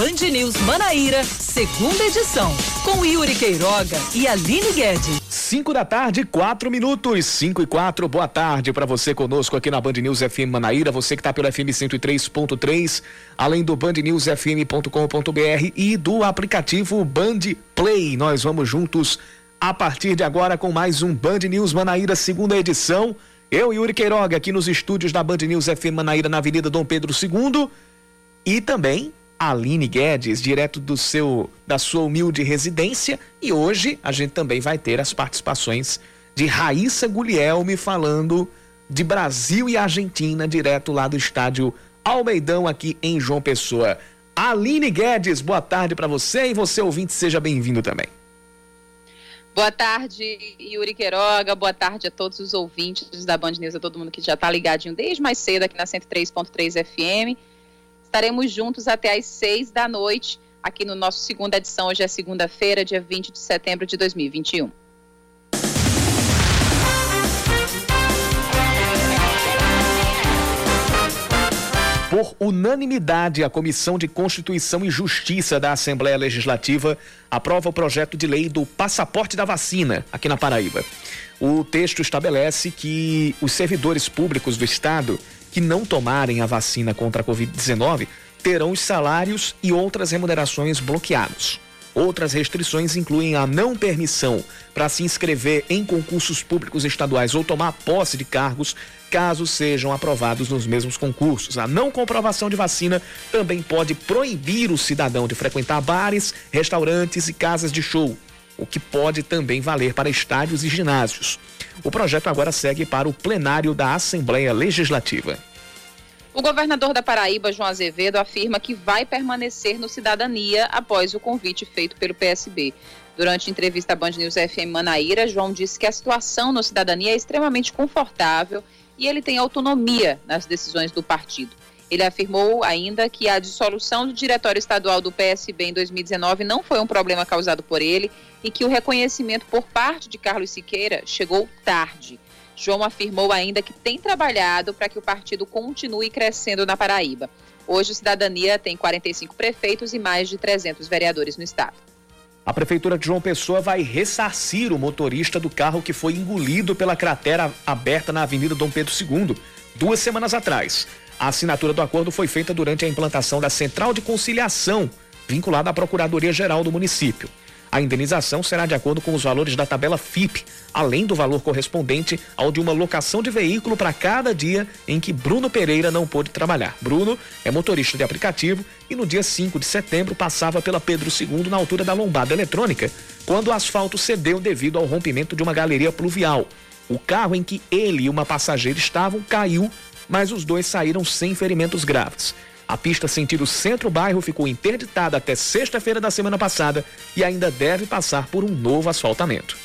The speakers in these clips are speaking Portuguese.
Band News Manaíra, segunda edição, com Yuri Queiroga e Aline Guedes. 5 da tarde, 4 minutos, 5 e 4. Boa tarde para você conosco aqui na Band News FM Manaíra, você que está pelo FM 103.3, além do bandnewsfm.com.br e do aplicativo Band Play. Nós vamos juntos a partir de agora com mais um Band News Manaíra, segunda edição. Eu, Yuri Queiroga, aqui nos estúdios da Band News FM Manaíra, na Avenida Dom Pedro II. E também Aline Guedes, direto do seu da sua humilde residência, e hoje a gente também vai ter as participações de Raíssa Guglielmi falando de Brasil e Argentina, direto lá do estádio Almeidão aqui em João Pessoa. Aline Guedes, boa tarde para você e você ouvinte, seja bem-vindo também. Boa tarde, Yuri Queiroga. Boa tarde a todos os ouvintes da Band News, a todo mundo que já está ligadinho desde mais cedo aqui na 103.3 FM. Estaremos juntos até às seis da noite, aqui no nosso segunda edição. Hoje é segunda-feira, dia 20 de setembro de 2021. Por unanimidade, a Comissão de Constituição e Justiça da Assembleia Legislativa aprova o projeto de lei do passaporte da vacina aqui na Paraíba. O texto estabelece que os servidores públicos do Estado que não tomarem a vacina contra a Covid-19 terão os salários e outras remunerações bloqueados. Outras restrições incluem a não permissão para se inscrever em concursos públicos estaduais ou tomar posse de cargos, caso sejam aprovados nos mesmos concursos. A não comprovação de vacina também pode proibir o cidadão de frequentar bares, restaurantes e casas de show, o que pode também valer para estádios e ginásios. O projeto agora segue para o plenário da Assembleia Legislativa. O governador da Paraíba, João Azevedo, afirma que vai permanecer no Cidadania após o convite feito pelo PSB. Durante entrevista à Band News FM Manaíra, João disse que a situação no Cidadania é extremamente confortável e ele tem autonomia nas decisões do partido. Ele afirmou ainda que a dissolução do diretório estadual do PSB em 2019 não foi um problema causado por ele e que o reconhecimento por parte de Carlos Siqueira chegou tarde. João afirmou ainda que tem trabalhado para que o partido continue crescendo na Paraíba. Hoje, o Cidadania tem 45 prefeitos e mais de 300 vereadores no estado. A Prefeitura de João Pessoa vai ressarcir o motorista do carro que foi engolido pela cratera aberta na Avenida Dom Pedro II, duas semanas atrás. A assinatura do acordo foi feita durante a implantação da Central de Conciliação, vinculada à Procuradoria-Geral do município. A indenização será de acordo com os valores da tabela FIP, além do valor correspondente ao de uma locação de veículo para cada dia em que Bruno Pereira não pôde trabalhar. Bruno é motorista de aplicativo e no dia 5 de setembro passava pela Pedro II na altura da lombada eletrônica, quando o asfalto cedeu devido ao rompimento de uma galeria pluvial. O carro em que ele e uma passageira estavam caiu, mas os dois saíram sem ferimentos graves. A pista sentido centro-bairro ficou interditada até sexta-feira da semana passada e ainda deve passar por um novo asfaltamento.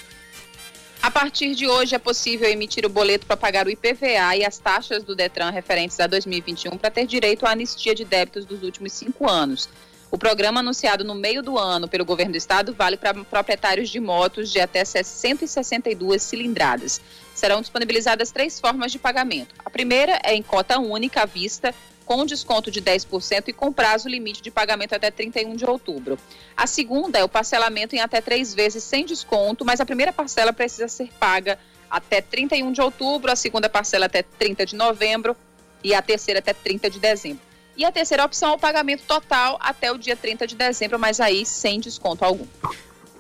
A partir de hoje é possível emitir o boleto para pagar o IPVA e as taxas do Detran referentes a 2021 para ter direito à anistia de débitos dos últimos cinco anos. O programa anunciado no meio do ano pelo governo do estado vale para proprietários de motos de até 162 cilindradas. Serão disponibilizadas três formas de pagamento. A primeira é em cota única à vista, com desconto de 10% e com prazo limite de pagamento até 31 de outubro. A segunda é o parcelamento em até três vezes sem desconto, mas a primeira parcela precisa ser paga até 31 de outubro, a segunda parcela até 30 de novembro e a terceira até 30 de dezembro. E a terceira opção é o pagamento total até o dia 30 de dezembro, mas aí sem desconto algum.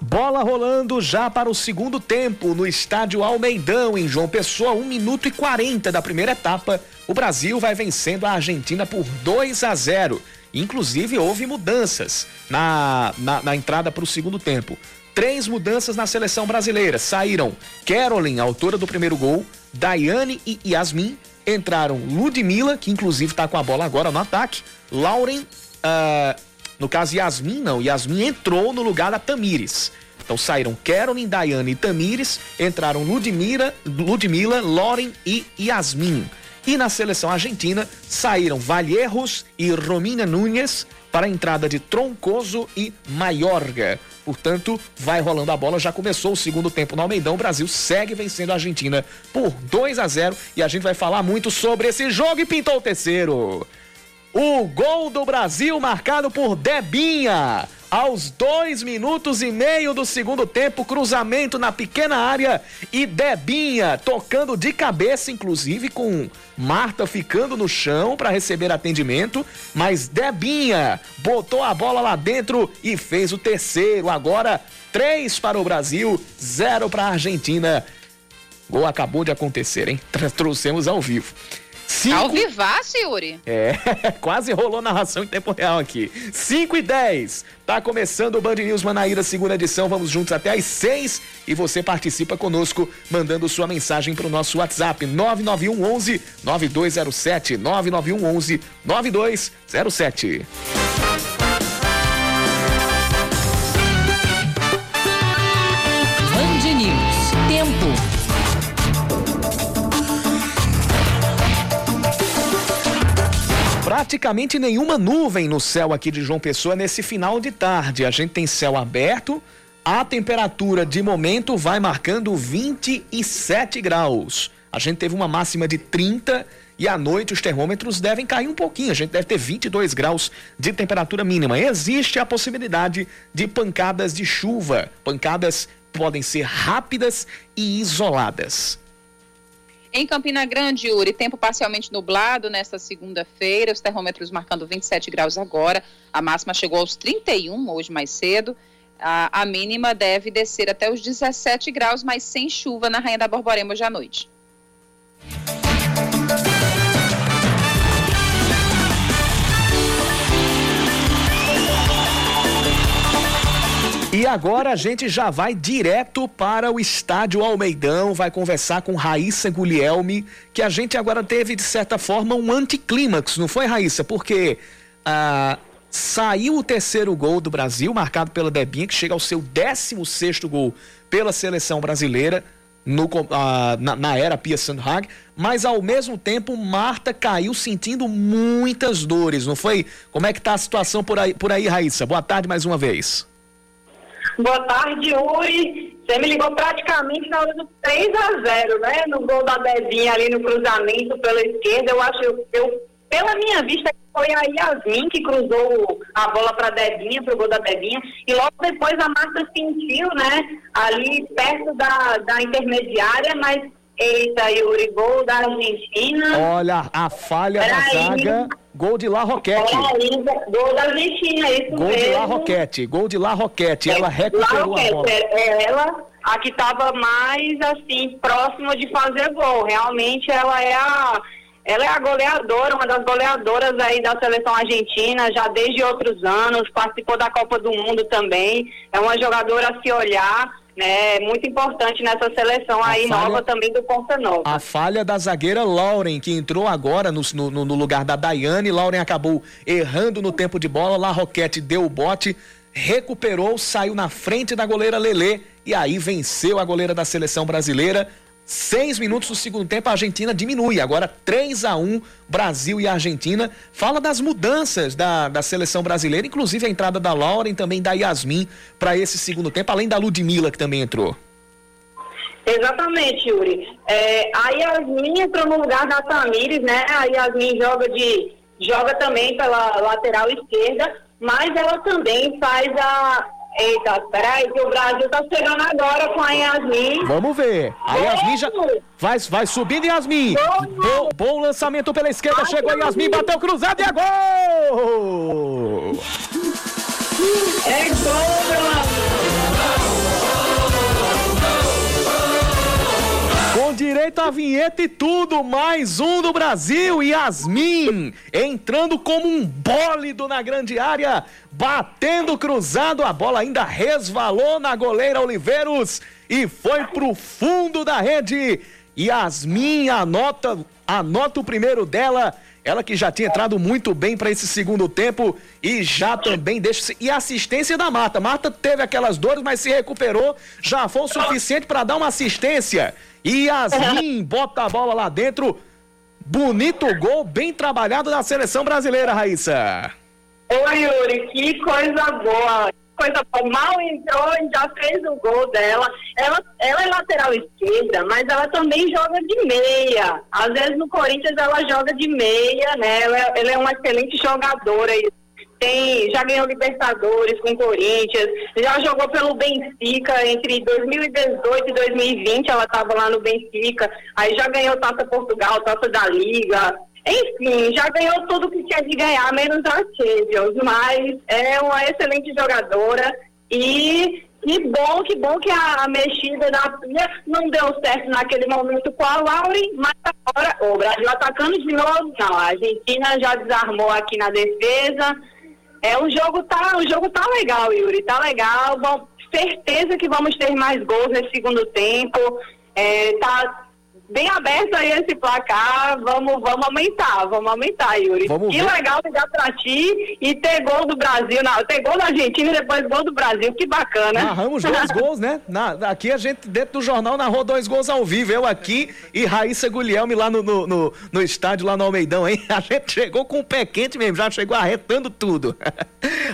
Bola rolando já para o segundo tempo no estádio Almeidão, em João Pessoa, 1 minuto e 40 da primeira etapa. O Brasil vai vencendo a Argentina por 2 a 0. Inclusive, houve mudanças na, na, na entrada para o segundo tempo. Três mudanças na seleção brasileira. Saíram Carolyn, autora do primeiro gol, Daiane e Yasmin. Entraram Ludmilla, que inclusive está com a bola agora no ataque. Lauren, uh, no caso, Yasmin não. Yasmin entrou no lugar da Tamires. Então saíram Carolyn, Daiane e Tamires, entraram Ludmila, Ludmilla, Loren e Yasmin. E na seleção argentina saíram Valierros e Romina Núñez para a entrada de Troncoso e Maiorga. Portanto, vai rolando a bola, já começou o segundo tempo no Almeidão. O Brasil segue vencendo a Argentina por 2 a 0 e a gente vai falar muito sobre esse jogo e pintou o terceiro. O gol do Brasil marcado por Debinha. Aos dois minutos e meio do segundo tempo, cruzamento na pequena área e Debinha tocando de cabeça, inclusive com Marta ficando no chão para receber atendimento, mas Debinha botou a bola lá dentro e fez o terceiro. Agora, três para o Brasil, zero para a Argentina. Gol acabou de acontecer, hein? Trouxemos ao vivo. Cinco... Ao vivaço, Yuri. É, quase rolou narração em tempo real aqui. 5 e 10. Tá começando o Band News Manaíra, segunda edição. Vamos juntos até às 6 e você participa conosco mandando sua mensagem para o nosso WhatsApp 991 11 9207 991 11 9207. Praticamente nenhuma nuvem no céu aqui de João Pessoa nesse final de tarde. A gente tem céu aberto, a temperatura de momento vai marcando 27 graus. A gente teve uma máxima de 30 e à noite os termômetros devem cair um pouquinho. A gente deve ter 22 graus de temperatura mínima. Existe a possibilidade de pancadas de chuva. Pancadas podem ser rápidas e isoladas. Em Campina Grande, Yuri, tempo parcialmente nublado nesta segunda-feira, os termômetros marcando 27 graus agora, a máxima chegou aos 31 hoje mais cedo. A, a mínima deve descer até os 17 graus, mas sem chuva na Rainha da Borborema hoje à noite. E agora a gente já vai direto para o estádio Almeidão, vai conversar com Raíssa Guglielmi, que a gente agora teve, de certa forma, um anticlímax, não foi, Raíssa? Porque ah, saiu o terceiro gol do Brasil, marcado pela Debinha, que chega ao seu 16 sexto gol pela seleção brasileira. No, ah, na, na, era Pia Sandhag, mas ao mesmo tempo Marta caiu sentindo muitas dores, não foi? Como é que tá a situação por aí, por aí Raíssa? Boa tarde mais uma vez. Boa tarde, Uri. Você me ligou praticamente na hora do 3 a 0 né? No gol da Bezinha ali no cruzamento pela esquerda. Eu acho, eu, eu pela minha vista, foi a Yasmin que cruzou a bola para Debinha, para o gol da Debinha, e logo depois a Marta sentiu, né, ali perto da, da intermediária, mas eita, Yuri, gol da Argentina. Olha, a falha Pera da zaga. Gol de La Roquete. Gol da Argentina, isso Gol mesmo. de La Roquete, gol de La Roquete. Ela recuperou Roquete, a bola. É, é ela, a que estava mais, assim, próxima de fazer gol. Realmente ela é a... Ela é a goleadora, uma das goleadoras aí da seleção argentina, já desde outros anos, participou da Copa do Mundo também. É uma jogadora a se olhar né, muito importante nessa seleção a aí falha, nova também do Ponta Nova. A falha da zagueira Lauren, que entrou agora no, no, no lugar da Daiane, Lauren acabou errando no tempo de bola, La Roquete deu o bote, recuperou, saiu na frente da goleira Lelê e aí venceu a goleira da seleção brasileira. Seis minutos do segundo tempo, a Argentina diminui. Agora 3 a 1 Brasil e Argentina. Fala das mudanças da, da seleção brasileira, inclusive a entrada da Lauren, também da Yasmin para esse segundo tempo, além da Ludmilla, que também entrou. Exatamente, Yuri. É, a Yasmin entrou no lugar da Tamires, né? A Yasmin joga, de, joga também pela lateral esquerda, mas ela também faz a, Eita, peraí, que o Brasil tá chegando agora com a Yasmin. Vamos ver. A Yasmin já. Vai, vai subindo, Yasmin. Bom, bom lançamento pela esquerda. Ai, chegou a Yasmin, bateu cruzado e é gol! É gol, meu direito à vinheta e tudo, mais um do Brasil, Yasmin, entrando como um bólido na grande área, batendo cruzado, a bola ainda resvalou na goleira Oliveiros e foi pro fundo da rede. Yasmin anota, anota o primeiro dela, ela que já tinha entrado muito bem para esse segundo tempo e já também deixa e assistência da Marta. Marta teve aquelas dores, mas se recuperou, já foi o suficiente para dar uma assistência. E Yasmin bota a bola lá dentro. Bonito gol, bem trabalhado da seleção brasileira, Raíssa. Oi, Yuri, que coisa boa. coisa boa. Mal entrou e já fez o gol dela. Ela, ela é lateral esquerda, mas ela também joga de meia. Às vezes no Corinthians ela joga de meia, né? Ela, ela é uma excelente jogadora. Tem, já ganhou Libertadores com Corinthians, já jogou pelo Benfica entre 2018 e 2020, ela estava lá no Benfica, aí já ganhou Taça Portugal, Taça da Liga, enfim, já ganhou tudo que tinha de ganhar, menos a Champions, mas é uma excelente jogadora e que bom, que bom que a, mexida da Pia não deu certo naquele momento com a Laure, mas agora o Brasil atacando de novo, não, a Argentina já desarmou aqui na defesa. É, o jogo tá, o jogo tá legal, Yuri, tá legal. Bom, certeza que vamos ter mais gols nesse segundo tempo. É, tá bem aberto aí esse placar. Vamos, vamos aumentar, vamos aumentar, Yuri. Vamos que ver. legal ligar pra ti e ter gol do Brasil, na, ter gol da Argentina e depois gol do Brasil. Que bacana. Narramos dois gols, né? Na, aqui a gente, dentro do jornal, narrou dois gols ao vivo. Eu aqui e Raíssa Guilherme lá no, no, no, no estádio, lá no Almeidão, hein? A gente chegou com o pé quente mesmo, já chegou arretando tudo.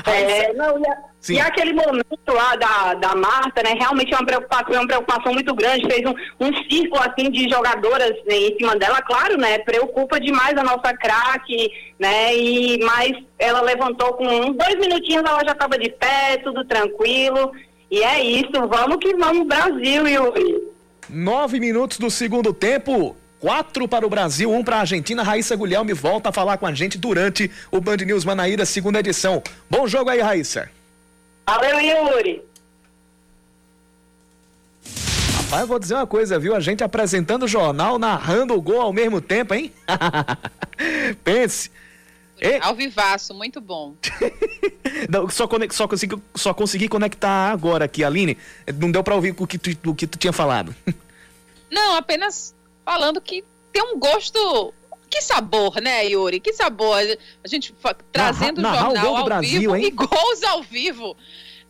É, não, ia... Sim. E aquele momento lá da, da Marta, né, realmente é uma preocupação, é uma preocupação muito grande, fez um, um círculo assim de jogadoras em cima dela, claro, né, preocupa demais a nossa craque, né, e, mas ela levantou com dois minutinhos, ela já estava de pé, tudo tranquilo, e é isso, vamos que vamos Brasil, Yuri. Nove minutos do segundo tempo, quatro para o Brasil, um para a Argentina. Raíssa Guilherme volta a falar com a gente durante o Band News Manaíra, segunda edição. Bom jogo aí, Raíssa. Valeu, Yuri. Rapaz, eu vou dizer uma coisa, viu? A gente apresentando o jornal, narrando o gol ao mesmo tempo, hein? Pense. E... Ao vivaço, muito bom. Não, só, conect, só, consegui, só consegui conectar agora aqui, Aline. Não deu para ouvir o que, tu, o que tu tinha falado. Não, apenas falando que tem um gosto que sabor, né, Yuri? Que sabor. A gente trazendo narra, o jornal ao Brasil, vivo hein? e gols ao vivo.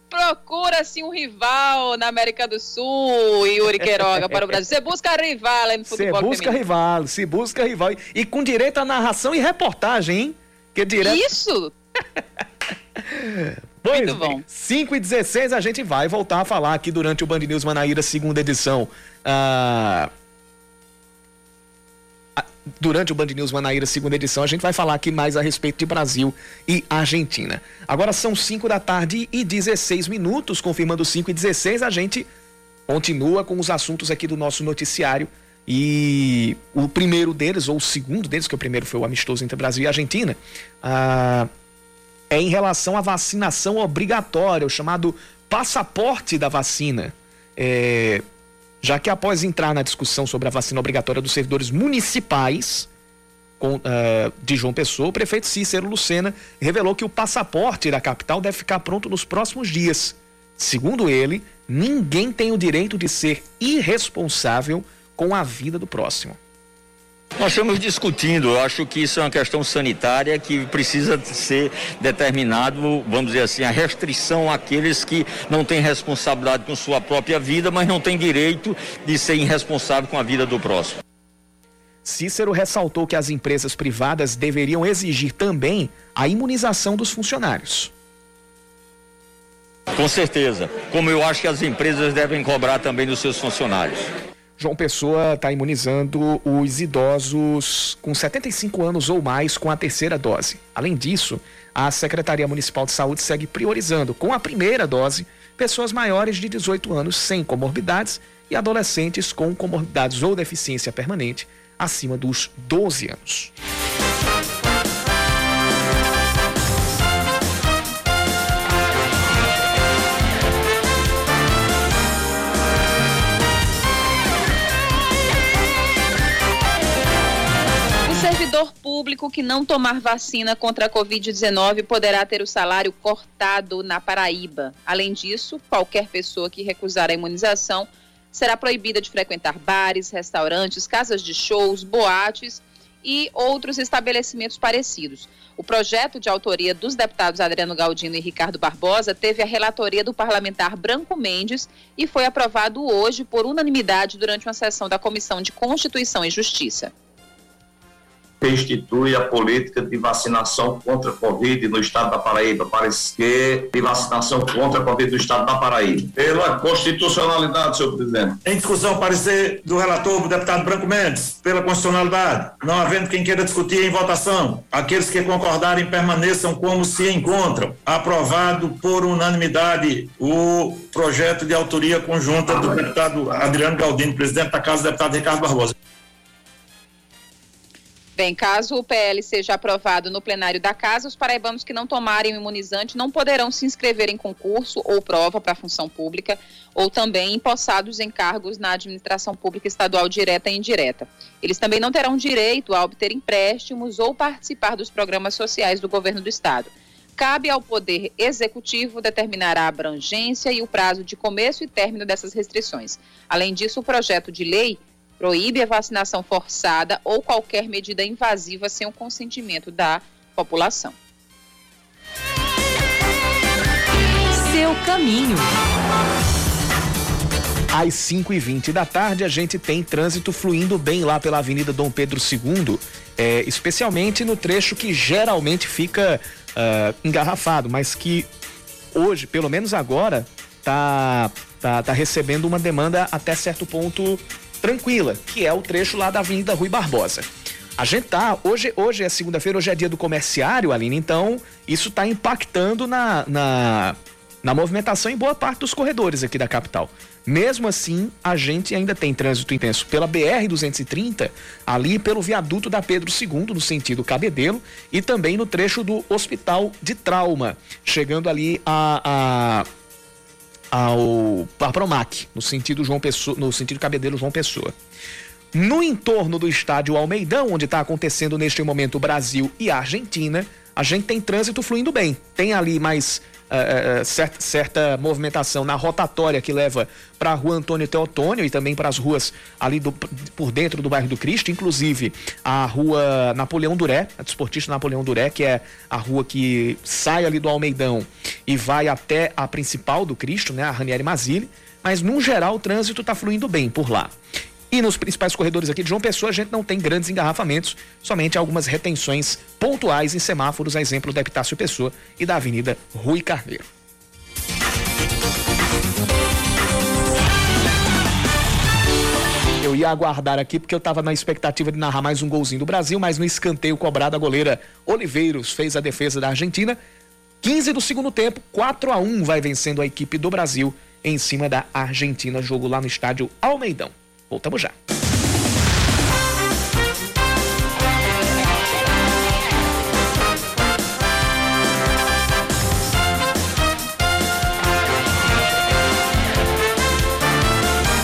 Procura assim um rival na América do Sul, Yuri Queiroga, para o Brasil. Você busca rival no futebol Você busca rival, se busca rival. E com direito a narração e reportagem, hein? Que direto... Isso! Pois Muito bom. 5 e 16 a gente vai voltar a falar aqui durante o Band News Manaíra, segunda edição. Ah, durante o Band News Manaíra, segunda edição, a gente vai falar aqui mais a respeito de Brasil e Argentina. Agora são 5 da tarde e 16 minutos, confirmando 5 e 16, a gente continua com os assuntos aqui do nosso noticiário. E o primeiro deles, ou o segundo deles, que o primeiro foi o amistoso entre Brasil e Argentina, ah, é em relação à vacinação obrigatória, o chamado passaporte da vacina. É, já que após entrar na discussão sobre a vacina obrigatória dos servidores municipais com, uh, de João Pessoa, o prefeito Cícero Lucena revelou que o passaporte da capital deve ficar pronto nos próximos dias. Segundo ele, ninguém tem o direito de ser irresponsável com a vida do próximo. Nós estamos discutindo, eu acho que isso é uma questão sanitária que precisa ser determinado, vamos dizer assim, a restrição àqueles que não têm responsabilidade com sua própria vida, mas não têm direito de ser irresponsável com a vida do próximo. Cícero ressaltou que as empresas privadas deveriam exigir também a imunização dos funcionários. Com certeza, como eu acho que as empresas devem cobrar também dos seus funcionários. João Pessoa está imunizando os idosos com 75 anos ou mais com a terceira dose. Além disso, a Secretaria Municipal de Saúde segue priorizando, com a primeira dose, pessoas maiores de 18 anos sem comorbidades e adolescentes com comorbidades ou deficiência permanente acima dos 12 anos. Público que não tomar vacina contra a Covid-19 poderá ter o salário cortado na Paraíba. Além disso, qualquer pessoa que recusar a imunização será proibida de frequentar bares, restaurantes, casas de shows, boates e outros estabelecimentos parecidos. O projeto de autoria dos deputados Adriano Galdino e Ricardo Barbosa teve a relatoria do parlamentar Branco Mendes e foi aprovado hoje por unanimidade durante uma sessão da Comissão de Constituição e Justiça. Que institui a política de vacinação contra a Covid no estado da Paraíba, parece que de vacinação contra a Covid no estado da Paraíba. Pela constitucionalidade, senhor presidente. Em discussão, parecer do relator, deputado Branco Mendes, pela constitucionalidade. Não havendo quem queira discutir em votação, aqueles que concordarem permaneçam como se encontram. Aprovado por unanimidade o projeto de autoria conjunta do deputado Adriano Galdino, presidente da Casa, deputado Ricardo Barbosa. Bem, caso o PL seja aprovado no plenário da Casa, os paraibanos que não tomarem o imunizante não poderão se inscrever em concurso ou prova para função pública ou também empossados em cargos na administração pública estadual direta e indireta. Eles também não terão direito a obter empréstimos ou participar dos programas sociais do governo do estado. Cabe ao Poder Executivo determinar a abrangência e o prazo de começo e término dessas restrições. Além disso, o projeto de lei proíbe a vacinação forçada ou qualquer medida invasiva sem o consentimento da população. Seu caminho. Às 5 e 20 da tarde, a gente tem trânsito fluindo bem lá pela Avenida Dom Pedro II, é, especialmente no trecho que geralmente fica uh, engarrafado, mas que hoje, pelo menos agora, tá, tá, tá recebendo uma demanda até certo ponto tranquila, que é o trecho lá da Avenida Rui Barbosa. A gente tá, hoje, hoje é segunda-feira, hoje é dia do comerciário, Aline, então isso está impactando na, na, na movimentação em boa parte dos corredores aqui da capital. Mesmo assim, a gente ainda tem trânsito intenso pela BR-230, ali pelo viaduto da Pedro II, no sentido Cabedelo, e também no trecho do Hospital de Trauma, chegando ali a, a ao a Promac, no sentido João Pessoa, no sentido Cabedelo João Pessoa. No entorno do estádio Almeidão, onde está acontecendo neste momento o Brasil e a Argentina, a gente tem trânsito fluindo bem. Tem ali mais uh, certa, certa, movimentação na rotatória que leva para a rua Antônio Teotônio e também para as ruas ali do, por dentro do bairro do Cristo, inclusive a rua Napoleão Duré, a desportista Napoleão Duré, que é a rua que sai ali do Almeidão e vai até a principal do Cristo, né, a Ranieri Mazili, mas no geral o trânsito está fluindo bem por lá. E nos principais corredores aqui de João Pessoa, a gente não tem grandes engarrafamentos, somente algumas retenções pontuais em semáforos, a exemplo da Epitácio Pessoa e da Avenida Rui Carneiro. Eu ia aguardar aqui porque eu estava na expectativa de narrar mais um golzinho do Brasil, mas no escanteio cobrado a goleira Oliveiros fez a defesa da Argentina. 15 do segundo tempo, 4 a 1 vai vencendo a equipe do Brasil em cima da Argentina, jogo lá no estádio Almeidão. Voltamos já.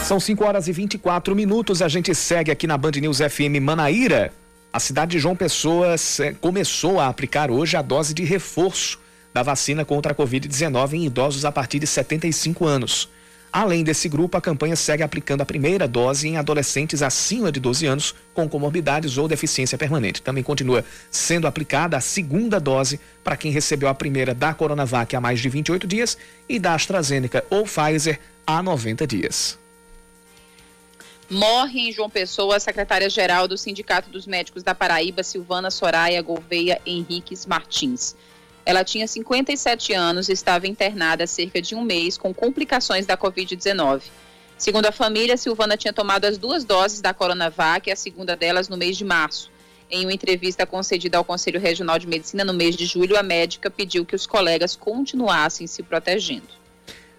São 5 horas e 24 minutos. A gente segue aqui na Band News FM Manaíra. A cidade de João Pessoa começou a aplicar hoje a dose de reforço da vacina contra a Covid-19 em idosos a partir de 75 anos. Além desse grupo, a campanha segue aplicando a primeira dose em adolescentes acima de 12 anos com comorbidades ou deficiência permanente. Também continua sendo aplicada a segunda dose para quem recebeu a primeira da Coronavac há mais de 28 dias e da AstraZeneca ou Pfizer há 90 dias. Morre em João Pessoa a secretária-geral do Sindicato dos Médicos da Paraíba, Silvana Soraya Gouveia Henriques Martins. Ela tinha 57 anos e estava internada há cerca de um mês com complicações da Covid-19. Segundo a família, Silvana tinha tomado as duas doses da Coronavac, a segunda delas no mês de março. Em uma entrevista concedida ao Conselho Regional de Medicina no mês de julho, a médica pediu que os colegas continuassem se protegendo.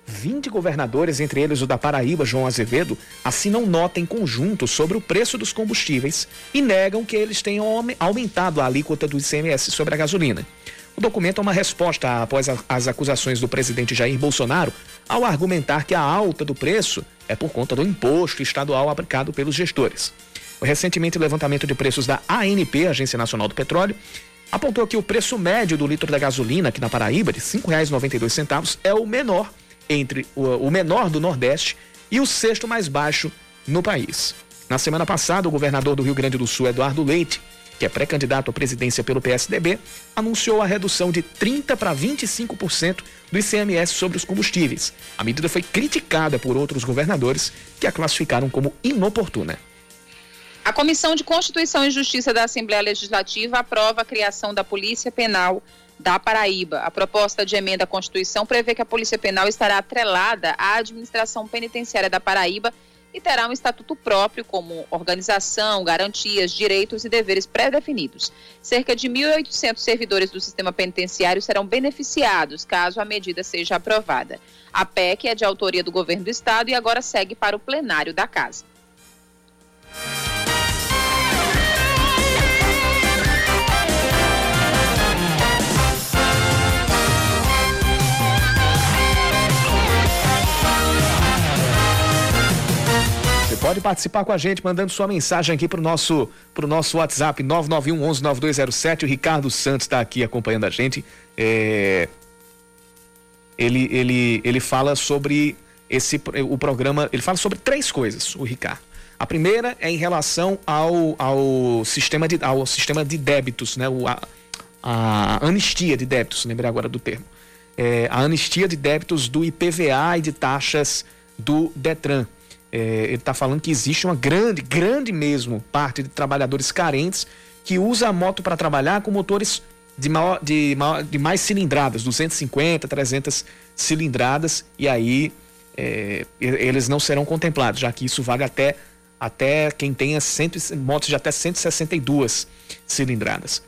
20 governadores, entre eles o da Paraíba, João Azevedo, assinam nota em conjunto sobre o preço dos combustíveis e negam que eles tenham aumentado a alíquota do ICMS sobre a gasolina. O documento é uma resposta após as acusações do presidente Jair Bolsonaro ao argumentar que a alta do preço é por conta do imposto estadual aplicado pelos gestores. O recentemente levantamento de preços da ANP, Agência Nacional do Petróleo, apontou que o preço médio do litro da gasolina aqui na Paraíba, de R$ 5,92, é o menor entre o, menor do Nordeste e o sexto mais baixo no país. Na semana passada, o governador do Rio Grande do Sul, Eduardo Leite, que é pré-candidato à presidência pelo PSDB, anunciou a redução de 30% para 25% do ICMS sobre os combustíveis. A medida foi criticada por outros governadores que a classificaram como inoportuna. A Comissão de Constituição e Justiça da Assembleia Legislativa aprova a criação da Polícia Penal da Paraíba. A proposta de emenda à Constituição prevê que a Polícia Penal estará atrelada à administração penitenciária da Paraíba e terá um estatuto próprio como organização, garantias, direitos e deveres pré-definidos. Cerca de 1.800 servidores do sistema penitenciário serão beneficiados caso a medida seja aprovada. A PEC é de autoria do governo do estado e agora segue para o plenário da casa. Pode participar com a gente, mandando sua mensagem aqui pro nosso, pro nosso WhatsApp 991 11 9207. O Ricardo Santos está aqui acompanhando a gente. É... Ele, ele, ele fala sobre esse o programa, ele fala sobre três coisas, o Ricardo. A primeira é em relação ao, ao, sistema, de, ao sistema de débitos, né? O, a, a anistia de débitos, lembrei agora do termo. É, a anistia de débitos do IPVA e de taxas do Detran. É, ele está falando que existe uma grande, grande mesmo parte de trabalhadores carentes que usa a moto para trabalhar com motores de, maior, de, maior, de mais cilindradas, 250, 300 cilindradas, e aí é, eles não serão contemplados, já que isso vale até, até quem tenha cento, motos de até 162 cilindradas.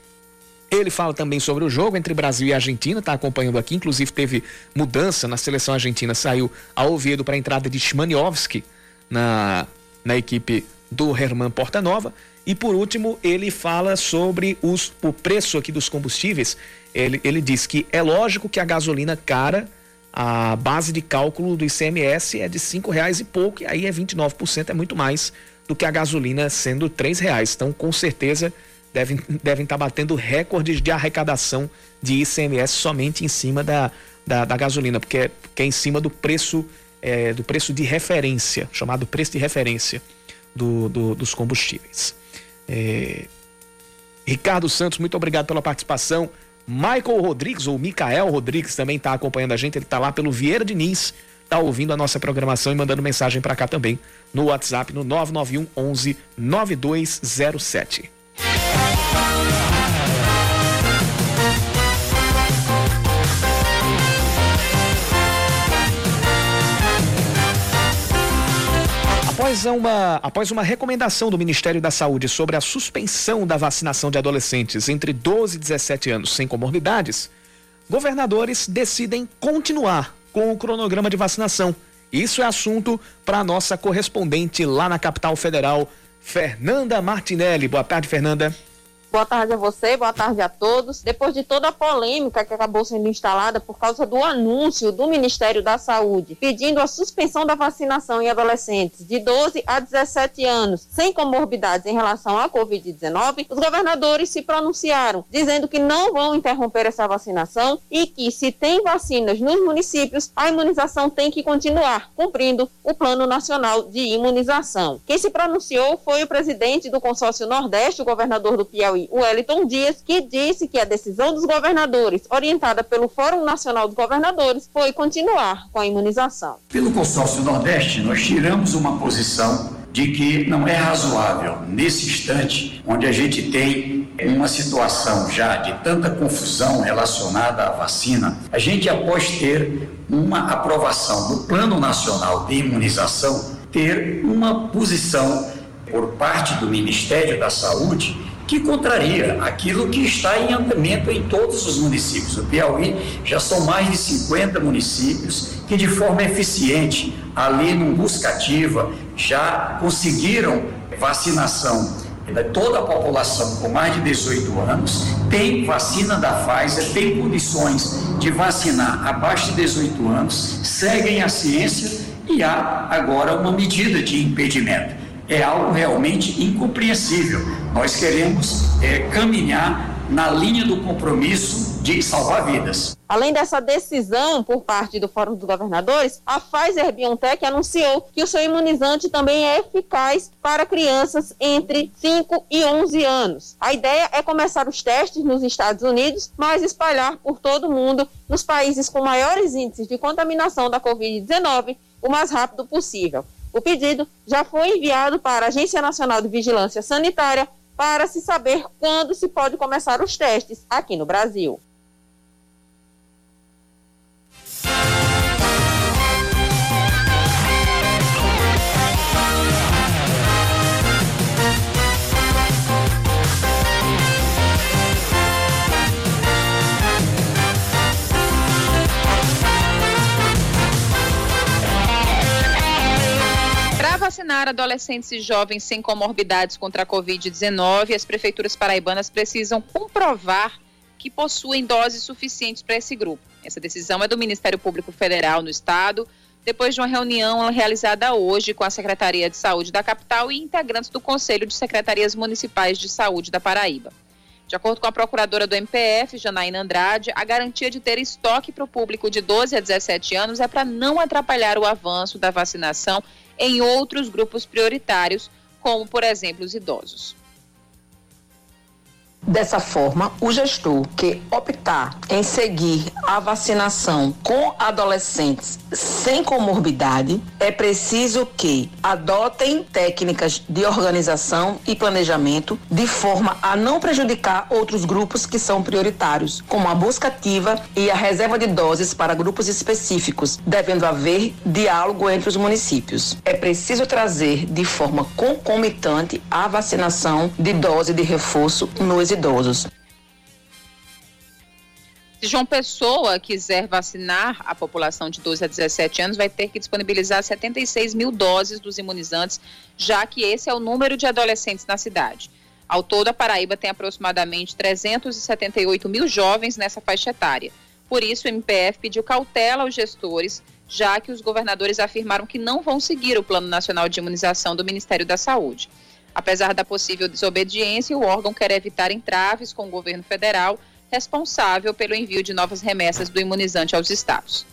Ele fala também sobre o jogo entre Brasil e Argentina, está acompanhando aqui, inclusive teve mudança na seleção argentina, saiu a Oviedo para a entrada de Shmaniowski, na, na equipe do Herman Portanova. E por último, ele fala sobre os, o preço aqui dos combustíveis. Ele, ele diz que é lógico que a gasolina cara, a base de cálculo do ICMS é de cinco reais e pouco, e aí é 29%, é muito mais do que a gasolina sendo três reais. Então, com certeza, devem devem estar tá batendo recordes de arrecadação de ICMS somente em cima da, da, da gasolina, porque é, porque é em cima do preço é, do preço de referência, chamado preço de referência do, do, dos combustíveis. É... Ricardo Santos, muito obrigado pela participação. Michael Rodrigues, ou Micael Rodrigues, também está acompanhando a gente. Ele está lá pelo Vieira Diniz, está ouvindo a nossa programação e mandando mensagem para cá também no WhatsApp no 991 11 9207. Após uma, após uma recomendação do Ministério da Saúde sobre a suspensão da vacinação de adolescentes entre 12 e 17 anos sem comorbidades, governadores decidem continuar com o cronograma de vacinação. Isso é assunto para a nossa correspondente lá na capital federal, Fernanda Martinelli. Boa tarde, Fernanda. Boa tarde a você, boa tarde a todos. Depois de toda a polêmica que acabou sendo instalada por causa do anúncio do Ministério da Saúde pedindo a suspensão da vacinação em adolescentes de 12 a 17 anos sem comorbidades em relação à Covid-19, os governadores se pronunciaram dizendo que não vão interromper essa vacinação e que se tem vacinas nos municípios, a imunização tem que continuar cumprindo o Plano Nacional de Imunização. Quem se pronunciou foi o presidente do Consórcio Nordeste, o governador do Piauí, foi o Wellington Dias, que disse que a decisão dos governadores, orientada pelo Fórum Nacional dos Governadores, foi continuar com a imunização. Pelo consórcio Nordeste, nós tiramos uma posição de que não é razoável, nesse instante, onde a gente tem uma situação já de tanta confusão relacionada à vacina, a gente, após ter uma aprovação do Plano Nacional de Imunização, ter uma posição por parte do Ministério da Saúde que contraria aquilo que está em andamento em todos os municípios. O Piauí já são mais de 50 municípios que, de forma eficiente, ali no Buscativa, já conseguiram vacinação toda a população com mais de 18 anos, tem vacina da Pfizer, tem condições de vacinar abaixo de 18 anos, seguem a ciência e há agora uma medida de impedimento é algo realmente incompreensível. Nós queremos é, caminhar na linha do compromisso de salvar vidas. Além dessa decisão por parte do Fórum dos Governadores, a Pfizer BioNTech anunciou que o seu imunizante também é eficaz para crianças entre 5 e 11 anos. A ideia é começar os testes nos Estados Unidos, mas espalhar por todo o mundo nos países com maiores índices de contaminação da Covid-19 o mais rápido possível. O pedido já foi enviado para a Agência Nacional de Vigilância Sanitária para se saber quando se pode começar os testes aqui no Brasil. Vacinar adolescentes e jovens sem comorbidades contra a Covid-19, as prefeituras paraibanas precisam comprovar que possuem doses suficientes para esse grupo. Essa decisão é do Ministério Público Federal no Estado, depois de uma reunião realizada hoje com a Secretaria de Saúde da capital e integrantes do Conselho de Secretarias Municipais de Saúde da Paraíba. De acordo com a procuradora do MPF, Janaína Andrade, a garantia de ter estoque para o público de 12 a 17 anos é para não atrapalhar o avanço da vacinação em outros grupos prioritários, como, por exemplo, os idosos. Dessa forma, o gestor que optar em seguir a vacinação com adolescentes sem comorbidade, é preciso que adotem técnicas de organização e planejamento de forma a não prejudicar outros grupos que são prioritários, como a busca ativa e a reserva de doses para grupos específicos, devendo haver diálogo entre os municípios. É preciso trazer de forma concomitante a vacinação de dose de reforço nos idosos. Se João Pessoa quiser vacinar a população de 12 a 17 anos, vai ter que disponibilizar 76 mil doses dos imunizantes, já que esse é o número de adolescentes na cidade. Ao todo, a Paraíba tem aproximadamente 378 mil jovens nessa faixa etária. Por isso, o MPF pediu cautela aos gestores, já que os governadores afirmaram que não vão seguir o Plano Nacional de Imunização do Ministério da Saúde. Apesar da possível desobediência, o órgão quer evitar entraves com o governo federal responsável pelo envio de novas remessas do imunizante aos estados.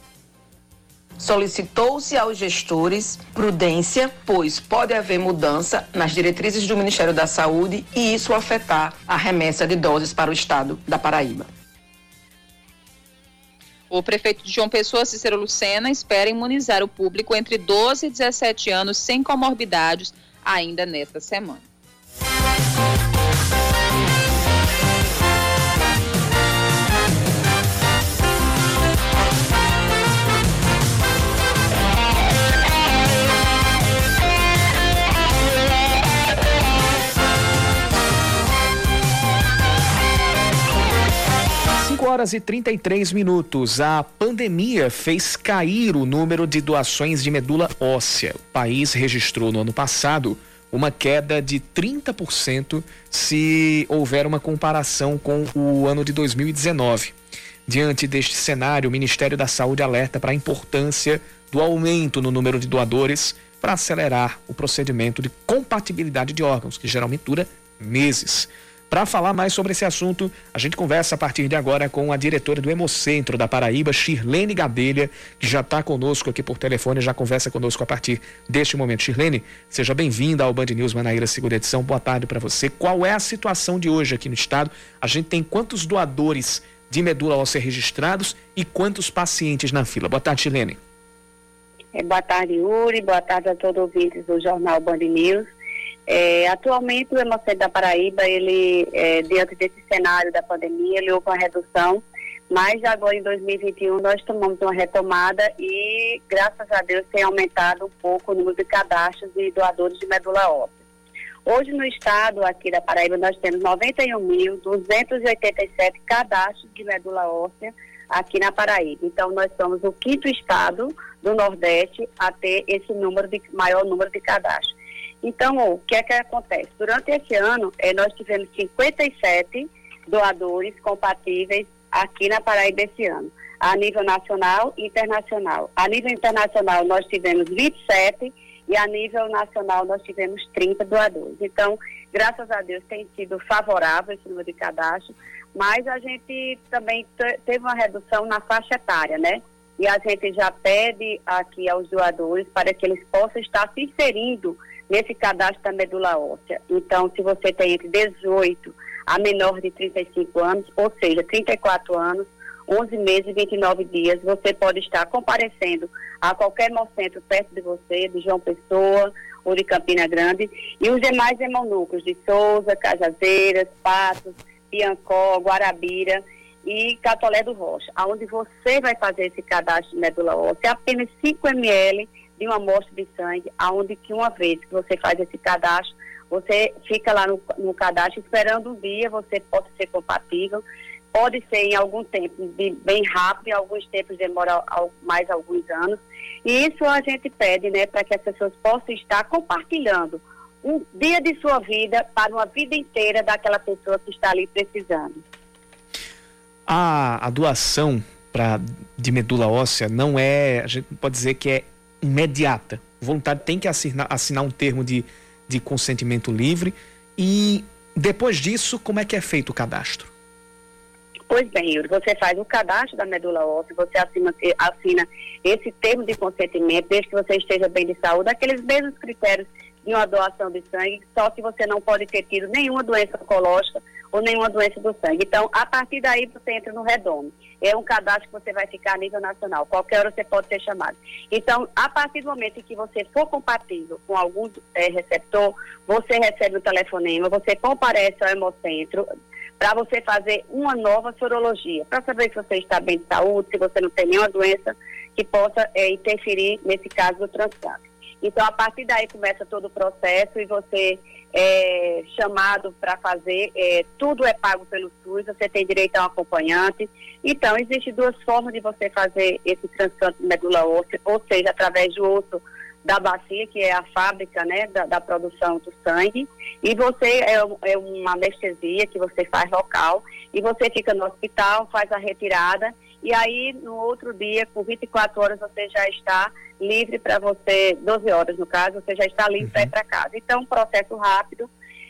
Solicitou-se aos gestores prudência, pois pode haver mudança nas diretrizes do Ministério da Saúde e isso afetar a remessa de doses para o estado da Paraíba. O prefeito de João Pessoa, Cícero Lucena, espera imunizar o público entre 12 e 17 anos sem comorbidades ainda nesta semana. Horas e 33 minutos. A pandemia fez cair o número de doações de medula óssea. O país registrou no ano passado uma queda de 30% se houver uma comparação com o ano de 2019. Diante deste cenário, o Ministério da Saúde alerta para a importância do aumento no número de doadores para acelerar o procedimento de compatibilidade de órgãos, que geralmente dura meses. Para falar mais sobre esse assunto, a gente conversa a partir de agora com a diretora do Hemocentro da Paraíba, Shirlene Gadelha, que já está conosco aqui por telefone, já conversa conosco a partir deste momento. Shirlene, seja bem-vinda ao Band News Manaíra Segunda Edição. Boa tarde para você. Qual é a situação de hoje aqui no estado? A gente tem quantos doadores de medula óssea registrados e quantos pacientes na fila? Boa tarde, Shirlene. É, boa tarde, Yuri. Boa tarde a todos os ouvintes do Jornal Band News. É, atualmente o Hemocentro da Paraíba, ele, é, diante desse cenário da pandemia, ele houve uma redução, mas agora em 2021 nós tomamos uma retomada e, graças a Deus, tem aumentado um pouco o número de cadastros de doadores de medula óssea. Hoje no estado aqui da Paraíba nós temos 91.287 cadastros de medula óssea aqui na Paraíba. Então nós somos o quinto estado do Nordeste a ter esse número de maior número de cadastros. Então, o que é que acontece? Durante esse ano, eh, nós tivemos 57 doadores compatíveis aqui na Paraíba esse ano, a nível nacional e internacional. A nível internacional, nós tivemos 27 e a nível nacional, nós tivemos 30 doadores. Então, graças a Deus, tem sido favorável esse número de cadastro, mas a gente também teve uma redução na faixa etária, né? E a gente já pede aqui aos doadores para que eles possam estar se inserindo nesse cadastro da medula óssea. Então, se você tem entre 18 a menor de 35 anos, ou seja, 34 anos, 11 meses e 29 dias, você pode estar comparecendo a qualquer hemocentro perto de você, de João Pessoa ou de Campina Grande, e os demais hemonúcleos de Souza, Cajazeiras, Patos, Piancó, Guarabira e Catolé do Rocha, aonde você vai fazer esse cadastro de medula óssea, apenas 5 ml de uma amostra de sangue, aonde que uma vez que você faz esse cadastro, você fica lá no, no cadastro esperando um dia, você pode ser compatível, pode ser em algum tempo bem rápido, em alguns tempos demora mais alguns anos. E isso a gente pede, né, para que as pessoas possam estar compartilhando um dia de sua vida para uma vida inteira daquela pessoa que está ali precisando. A, a doação pra, de medula óssea não é, a gente pode dizer que é imediata. O voluntário tem que assinar, assinar um termo de, de consentimento livre e depois disso, como é que é feito o cadastro? Pois bem, Yuri, você faz o cadastro da medula óssea, você assina, assina esse termo de consentimento, desde que você esteja bem de saúde, aqueles mesmos critérios de uma doação de sangue, só que você não pode ter tido nenhuma doença oncológica ou nenhuma doença do sangue. Então, a partir daí, você entra no redondo. É um cadastro que você vai ficar a nível nacional. Qualquer hora você pode ser chamado. Então, a partir do momento em que você for compatível com algum é, receptor, você recebe o telefonema, você comparece ao hemocentro para você fazer uma nova sorologia, para saber se você está bem de saúde, se você não tem nenhuma doença que possa é, interferir nesse caso do transplante. Então, a partir daí começa todo o processo e você é chamado para fazer, é, tudo é pago pelo SUS, você tem direito a um acompanhante. Então, existem duas formas de você fazer esse transplante de medula óssea, ou seja, através do osso da bacia, que é a fábrica né, da, da produção do sangue, e você é, é, uma anestesia que você faz local, e você fica no hospital, faz a retirada, e aí no outro dia, com 24 horas, você já está livre para você, 12 horas no caso, você já está livre uhum. para ir para casa. Então, um processo rápido.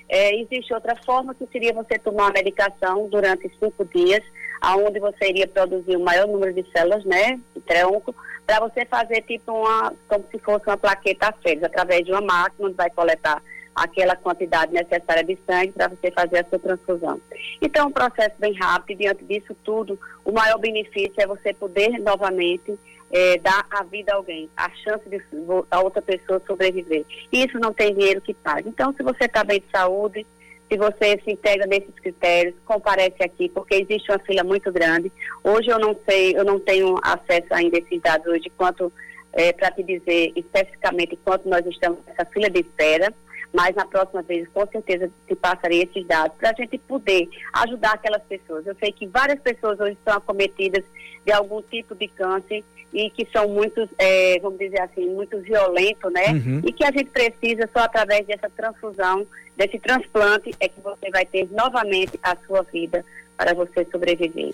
É, existe outra forma que seria você tomar a medicação durante cinco dias, aonde você iria produzir o maior número de células, né, de tronco, para você fazer tipo uma, como se fosse uma plaqueta fez, através de uma máquina, onde vai coletar aquela quantidade necessária de sangue para você fazer a sua transfusão. Então, um processo bem rápido, diante disso tudo, o maior benefício é você poder novamente é, dar a vida a alguém, a chance de a outra pessoa sobreviver. Isso não tem dinheiro que pague. Então, se você está bem de saúde, se você se integra nesses critérios, comparece aqui, porque existe uma fila muito grande. Hoje eu não sei, eu não tenho acesso ainda a esses dados hoje, quanto é, para te dizer especificamente quanto nós estamos nessa fila de espera mas na próxima vez com certeza te passarei esses dados para a gente poder ajudar aquelas pessoas. Eu sei que várias pessoas hoje estão acometidas de algum tipo de câncer e que são muito, é, vamos dizer assim, muito violentos, né? Uhum. E que a gente precisa só através dessa transfusão, desse transplante, é que você vai ter novamente a sua vida para você sobreviver.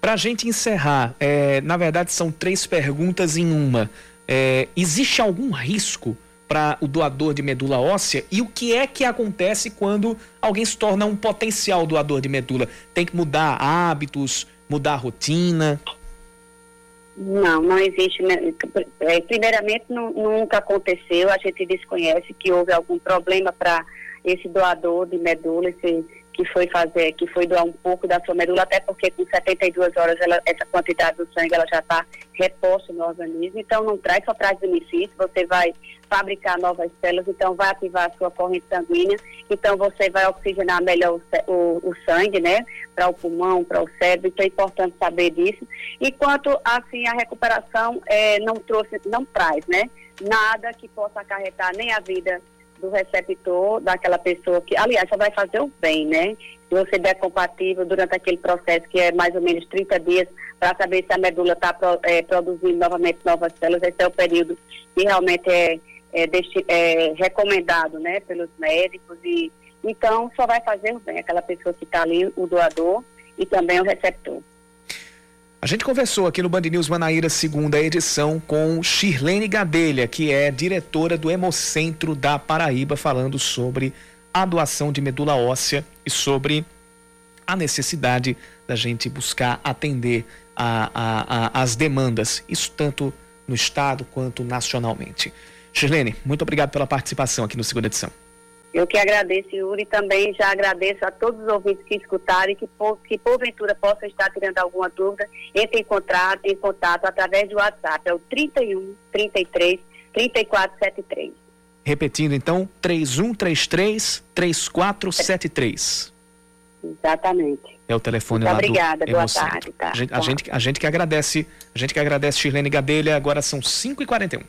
Para a gente encerrar, é, na verdade são três perguntas em uma. É, existe algum risco para o doador de medula óssea e o que é que acontece quando alguém se torna um potencial doador de medula? Tem que mudar hábitos, mudar rotina? Não, não existe. É, primeiramente, nunca aconteceu. A gente desconhece que houve algum problema para esse doador de medula, esse que foi fazer, que foi doar um pouco da sua medula, até porque com 72 horas ela, essa quantidade do sangue ela já está reposta no organismo, então não traz, só traz benefício, você vai fabricar novas células, então vai ativar a sua corrente sanguínea, então você vai oxigenar melhor o, o, o sangue, né, para o pulmão, para o cérebro, então é importante saber disso. E quanto assim a recuperação é, não trouxe, não traz, né, nada que possa acarretar nem a vida do receptor, daquela pessoa que, aliás, só vai fazer o bem, né? Se você der compatível durante aquele processo que é mais ou menos 30 dias, para saber se a medula está é, produzindo novamente novas células, esse é o período que realmente é, é, deste, é recomendado, né, pelos médicos e então só vai fazer o bem aquela pessoa que está ali, o doador e também o receptor. A gente conversou aqui no Band News Manaíra, segunda edição, com Shirlene Gadelha, que é diretora do Hemocentro da Paraíba, falando sobre a doação de medula óssea e sobre a necessidade da gente buscar atender a, a, a, as demandas, isso tanto no estado quanto nacionalmente. Shirlene, muito obrigado pela participação aqui no segunda edição. Eu que agradeço, Yuri, e também já agradeço a todos os ouvintes que escutaram e que, que porventura possam estar tirando alguma dúvida, entre em contato, em contato através do WhatsApp, é o 31 33 3473. Repetindo então, 3133 3473. Exatamente. É o telefone Muito lá obrigada, do boa Hemocentro. tarde. Tá? A, gente, a, gente, a gente que agradece, a gente que agradece Shirlene Gadelha, agora são 5h41.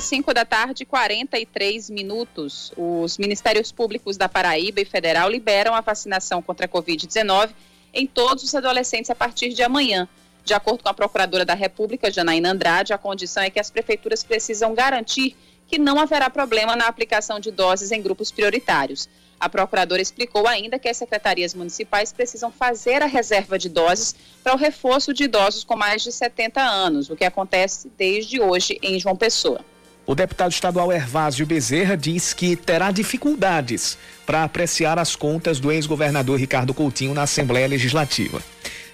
Às 5 da tarde, 43 minutos. Os Ministérios Públicos da Paraíba e Federal liberam a vacinação contra a Covid-19 em todos os adolescentes a partir de amanhã. De acordo com a Procuradora da República, Janaína Andrade, a condição é que as prefeituras precisam garantir que não haverá problema na aplicação de doses em grupos prioritários. A procuradora explicou ainda que as secretarias municipais precisam fazer a reserva de doses para o reforço de idosos com mais de 70 anos, o que acontece desde hoje em João Pessoa. O deputado estadual Hervásio Bezerra diz que terá dificuldades para apreciar as contas do ex-governador Ricardo Coutinho na Assembleia Legislativa.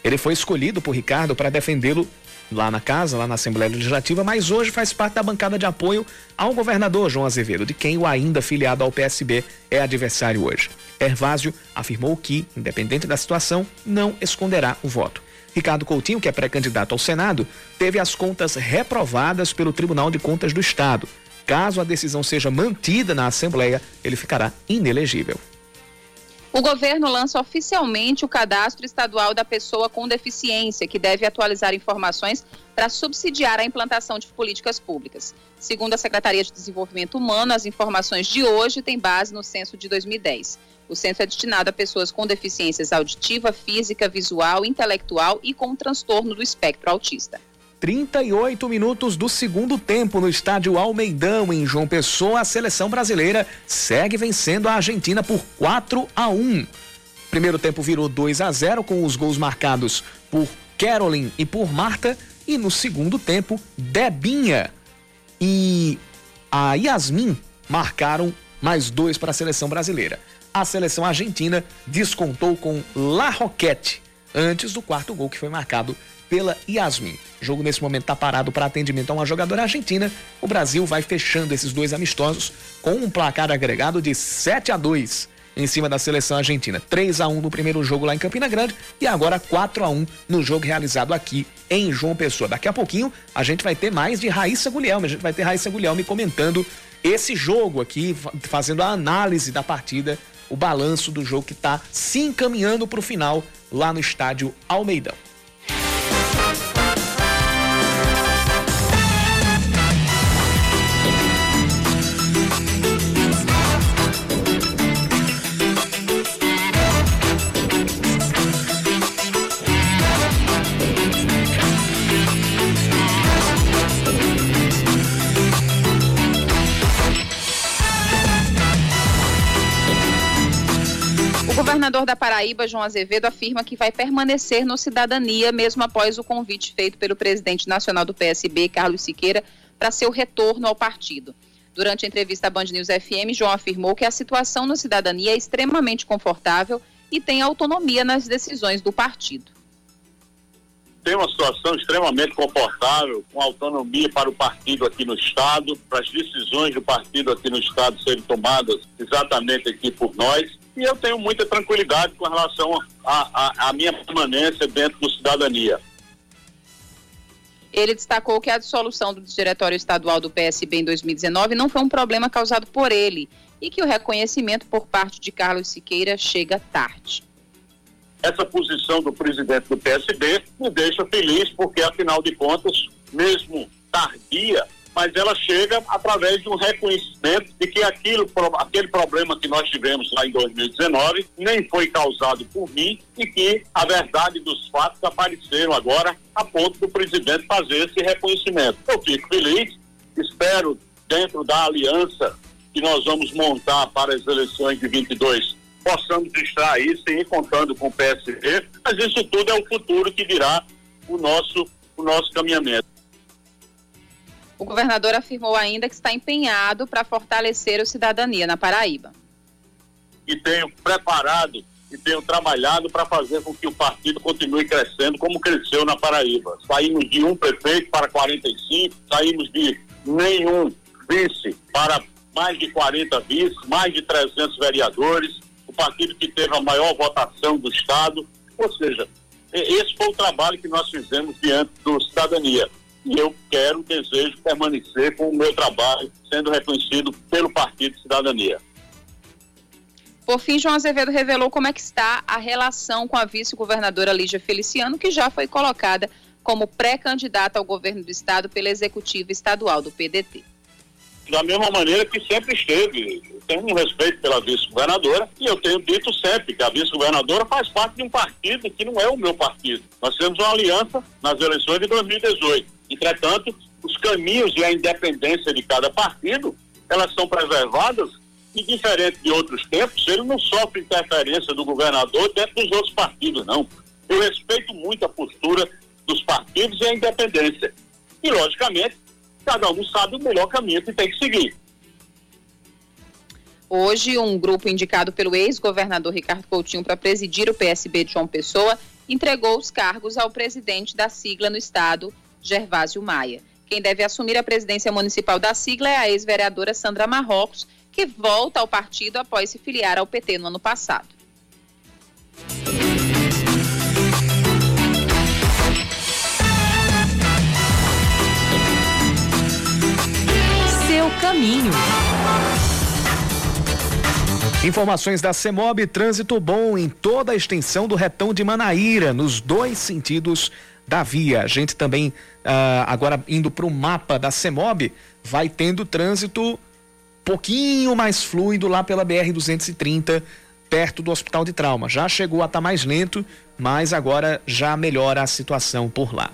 Ele foi escolhido por Ricardo para defendê-lo lá na casa, lá na Assembleia Legislativa, mas hoje faz parte da bancada de apoio ao governador João Azevedo, de quem o ainda filiado ao PSB é adversário hoje. Hervásio afirmou que, independente da situação, não esconderá o voto. Ricardo Coutinho, que é pré-candidato ao Senado, teve as contas reprovadas pelo Tribunal de Contas do Estado. Caso a decisão seja mantida na Assembleia, ele ficará inelegível. O governo lança oficialmente o cadastro estadual da pessoa com deficiência, que deve atualizar informações para subsidiar a implantação de políticas públicas. Segundo a Secretaria de Desenvolvimento Humano, as informações de hoje têm base no censo de 2010. O censo é destinado a pessoas com deficiências auditiva, física, visual, intelectual e com transtorno do espectro autista. 38 minutos do segundo tempo no estádio Almeidão, em João Pessoa, a seleção brasileira segue vencendo a Argentina por 4 a 1. Primeiro tempo virou 2 a 0 com os gols marcados por Carolyn e por Marta. E no segundo tempo, Debinha e a Yasmin marcaram mais dois para a seleção brasileira. A seleção argentina descontou com La Roquette antes do quarto gol que foi marcado pela Yasmin. O jogo nesse momento está parado para atendimento a uma jogadora argentina. O Brasil vai fechando esses dois amistosos com um placar agregado de 7 a 2 em cima da seleção argentina. 3 a 1 no primeiro jogo lá em Campina Grande e agora 4 a 1 no jogo realizado aqui em João Pessoa. Daqui a pouquinho a gente vai ter mais de Raíssa Guilherme, a gente vai ter Raíssa Guilherme comentando esse jogo aqui, fazendo a análise da partida, o balanço do jogo que está se encaminhando para o final lá no estádio Almeidão. Governador da Paraíba, João Azevedo, afirma que vai permanecer no Cidadania, mesmo após o convite feito pelo presidente nacional do PSB, Carlos Siqueira, para seu retorno ao partido. Durante a entrevista à Band News FM, João afirmou que a situação no Cidadania é extremamente confortável e tem autonomia nas decisões do partido. Tem uma situação extremamente confortável, com autonomia para o partido aqui no Estado, para as decisões do partido aqui no Estado serem tomadas exatamente aqui por nós e eu tenho muita tranquilidade com relação à minha permanência dentro do cidadania. Ele destacou que a dissolução do Diretório Estadual do PSB em 2019 não foi um problema causado por ele e que o reconhecimento por parte de Carlos Siqueira chega tarde. Essa posição do presidente do PSB me deixa feliz, porque, afinal de contas, mesmo tardia, mas ela chega através de um reconhecimento de que aquilo, aquele problema que nós tivemos lá em 2019 nem foi causado por mim e que a verdade dos fatos apareceram agora a ponto do presidente fazer esse reconhecimento. Eu fico feliz, espero dentro da aliança que nós vamos montar para as eleições de 22 possamos estar sem ir contando com o PSB, mas isso tudo é o futuro que dirá o nosso o nosso caminhamento. O governador afirmou ainda que está empenhado para fortalecer o cidadania na Paraíba. E tenho preparado e tenho trabalhado para fazer com que o partido continue crescendo como cresceu na Paraíba. Saímos de um prefeito para 45, saímos de nenhum vice para mais de 40 vices, mais de 300 vereadores, o partido que teve a maior votação do Estado. Ou seja, esse foi o trabalho que nós fizemos diante do cidadania. E eu quero, desejo permanecer com o meu trabalho sendo reconhecido pelo Partido Cidadania. Por fim, João Azevedo revelou como é que está a relação com a vice-governadora Lígia Feliciano, que já foi colocada como pré-candidata ao governo do estado pela executiva estadual do PDT. Da mesma maneira que sempre esteve, tenho um respeito pela vice-governadora e eu tenho dito sempre que a vice-governadora faz parte de um partido que não é o meu partido. Nós temos uma aliança nas eleições de 2018. Entretanto, os caminhos e a independência de cada partido, elas são preservadas e diferente de outros tempos, ele não sofre interferência do governador dentro dos outros partidos, não. Eu respeito muito a postura dos partidos e a independência. E, logicamente, cada um sabe o melhor caminho que tem que seguir. Hoje, um grupo indicado pelo ex-governador Ricardo Coutinho para presidir o PSB de João Pessoa entregou os cargos ao presidente da sigla no estado, Gervásio Maia. Quem deve assumir a presidência municipal da sigla é a ex-vereadora Sandra Marrocos, que volta ao partido após se filiar ao PT no ano passado. Seu caminho. Informações da CEMOB, trânsito bom em toda a extensão do retão de Manaíra, nos dois sentidos da via. A gente também, uh, agora indo para o mapa da CEMOB, vai tendo trânsito pouquinho mais fluido lá pela BR-230, perto do Hospital de Trauma. Já chegou a estar tá mais lento, mas agora já melhora a situação por lá.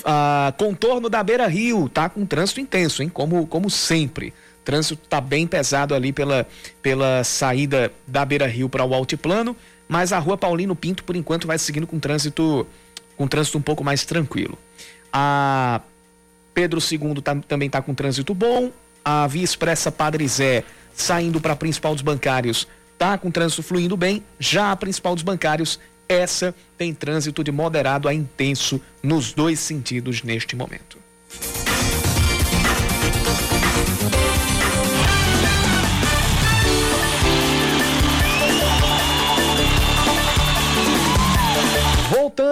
Uh, contorno da Beira Rio, tá com trânsito intenso, hein? Como, como sempre trânsito está bem pesado ali pela, pela saída da Beira Rio para o Altiplano, mas a rua Paulino Pinto, por enquanto, vai seguindo com trânsito, com trânsito um pouco mais tranquilo. A Pedro II tá, também está com trânsito bom. A Via Expressa Padre Zé, saindo para a principal dos bancários, está com trânsito fluindo bem. Já a principal dos bancários, essa tem trânsito de moderado a intenso nos dois sentidos neste momento.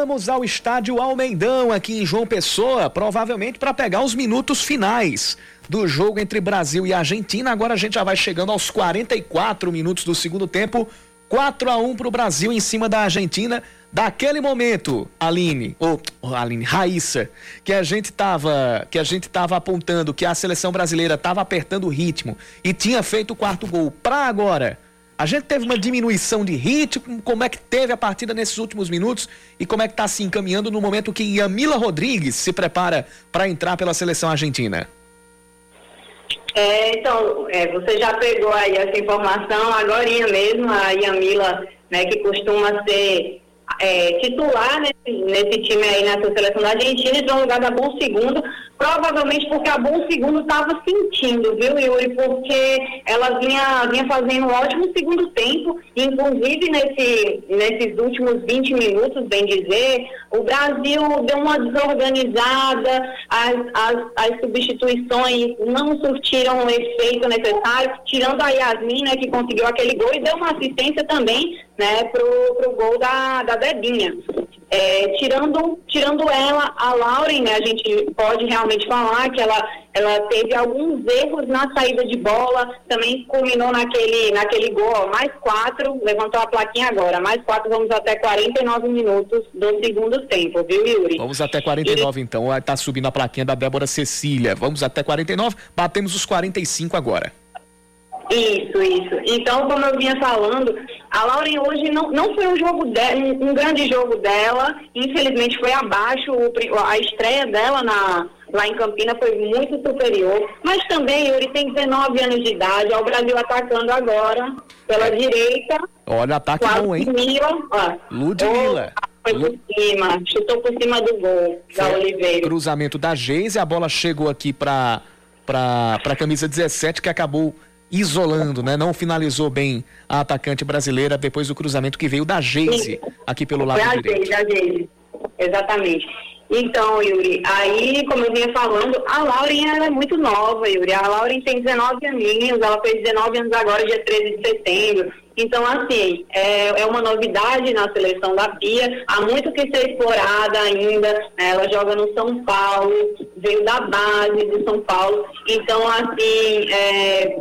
Voltamos ao estádio Almeidão, aqui em João Pessoa, provavelmente para pegar os minutos finais do jogo entre Brasil e Argentina. Agora a gente já vai chegando aos 44 minutos do segundo tempo. 4 a 1 para o Brasil em cima da Argentina. Daquele momento, Aline, ou Aline, Raíssa, que a gente tava, que a gente tava apontando que a seleção brasileira estava apertando o ritmo e tinha feito o quarto gol para agora a gente teve uma diminuição de ritmo, como é que teve a partida nesses últimos minutos e como é que está se encaminhando no momento que Yamila Rodrigues se prepara para entrar pela seleção argentina? É, então, é, você já pegou aí essa informação agora mesmo, a Yamila, né, que costuma ser é, titular nesse, nesse, time aí nessa seleção da Argentina, entrou no lugar da Bom Segundo, provavelmente porque a Bom Segundo estava sentindo, viu, Yuri? Porque ela vinha, vinha fazendo um ótimo segundo tempo, inclusive nesse, nesses últimos 20 minutos, bem dizer, o Brasil deu uma desorganizada, as, as, as substituições não surtiram o efeito necessário, tirando a Yasmin, né, que conseguiu aquele gol e deu uma assistência também né, pro, pro gol da, da Debinha. É, tirando, tirando ela, a Lauren, né, a gente pode realmente falar que ela, ela teve alguns erros na saída de bola, também culminou naquele, naquele gol, mais quatro, levantou a plaquinha agora, mais quatro, vamos até 49 minutos do segundo tempo, viu, Yuri? Vamos até 49 e... então, tá subindo a plaquinha da Débora Cecília, vamos até 49, batemos os 45 agora. Isso, isso. Então, como eu vinha falando, a Lauren hoje não, não foi um jogo dela, um, grande jogo dela. Infelizmente foi abaixo. O, a estreia dela na, lá em Campina foi muito superior. Mas também, Yuri tem 19 anos de idade. Ó, o Brasil atacando agora pela direita. Olha, ataque bom, hein? Mila, Ludmilla. Foi por cima, chutou por cima do gol da Oliveira. Cruzamento da Geise, a bola chegou aqui para para a camisa 17 que acabou isolando, né? Não finalizou bem a atacante brasileira depois do cruzamento que veio da Geise aqui pelo lado Foi direito. Geise, a Geise. Exatamente. Então, Yuri, aí, como eu vinha falando, a Lauren ela é muito nova, Yuri. A Lauren tem 19 aninhos, ela fez 19 anos agora, dia 13 de setembro. Então, assim, é, é uma novidade na seleção da Pia. Há muito que ser explorada ainda. né? Ela joga no São Paulo, veio da base de São Paulo. Então, assim, é,